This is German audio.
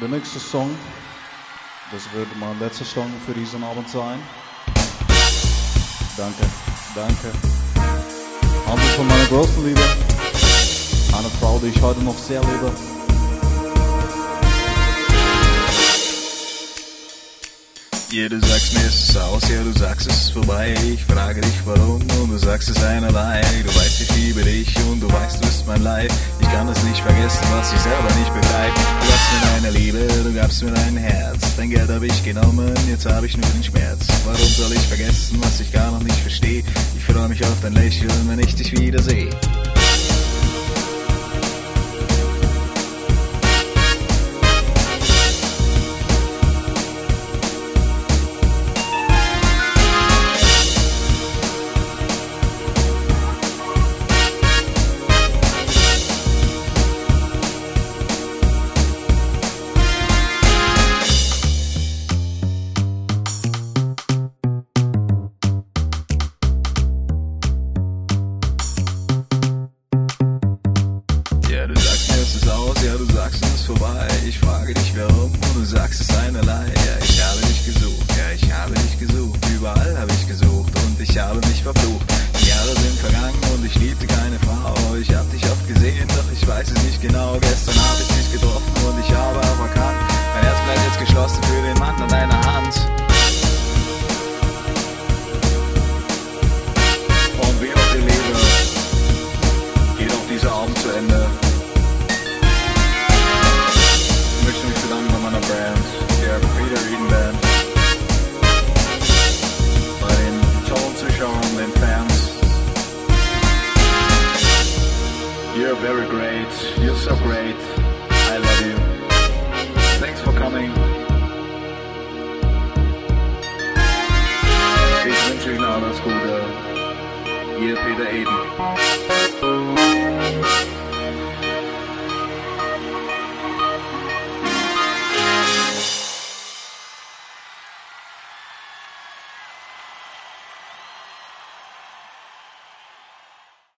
Der nächste Song, das wird mein letzter Song für diesen Abend sein. Danke, danke. Handelt von meiner großen Liebe. Eine Frau, die ich heute noch sehr liebe. Ja, du sagst mir es ist aus, ja, du sagst es ist vorbei. Ich frage dich warum und du sagst es einerlei. Du weißt, ich liebe dich und du weißt, du bist mein Leid. Ich kann es nicht vergessen, was ich selber nicht begreife. Du gabst mir deine Liebe, du gabst mir dein Herz. Dein Geld habe ich genommen, jetzt habe ich nur den Schmerz. Warum soll ich vergessen, was ich gar noch nicht verstehe? Ich freue mich auf dein Lächeln, wenn ich dich wiedersehe. Es ist aus, ja, du sagst, es ist vorbei. Ich frage dich, warum, und du sagst es einerlei. Ja, ich habe dich gesucht, ja, ich habe dich gesucht. Überall habe ich gesucht und ich habe mich verflucht. Die Jahre sind vergangen und ich liebte keine Frau. Ich hab dich oft gesehen, doch ich weiß es nicht genau. Gestern habe ich You're very great, you're so great, I love you. Thanks for coming. Ich wünsche Ihnen alles Gute. Ihr Peter Eden.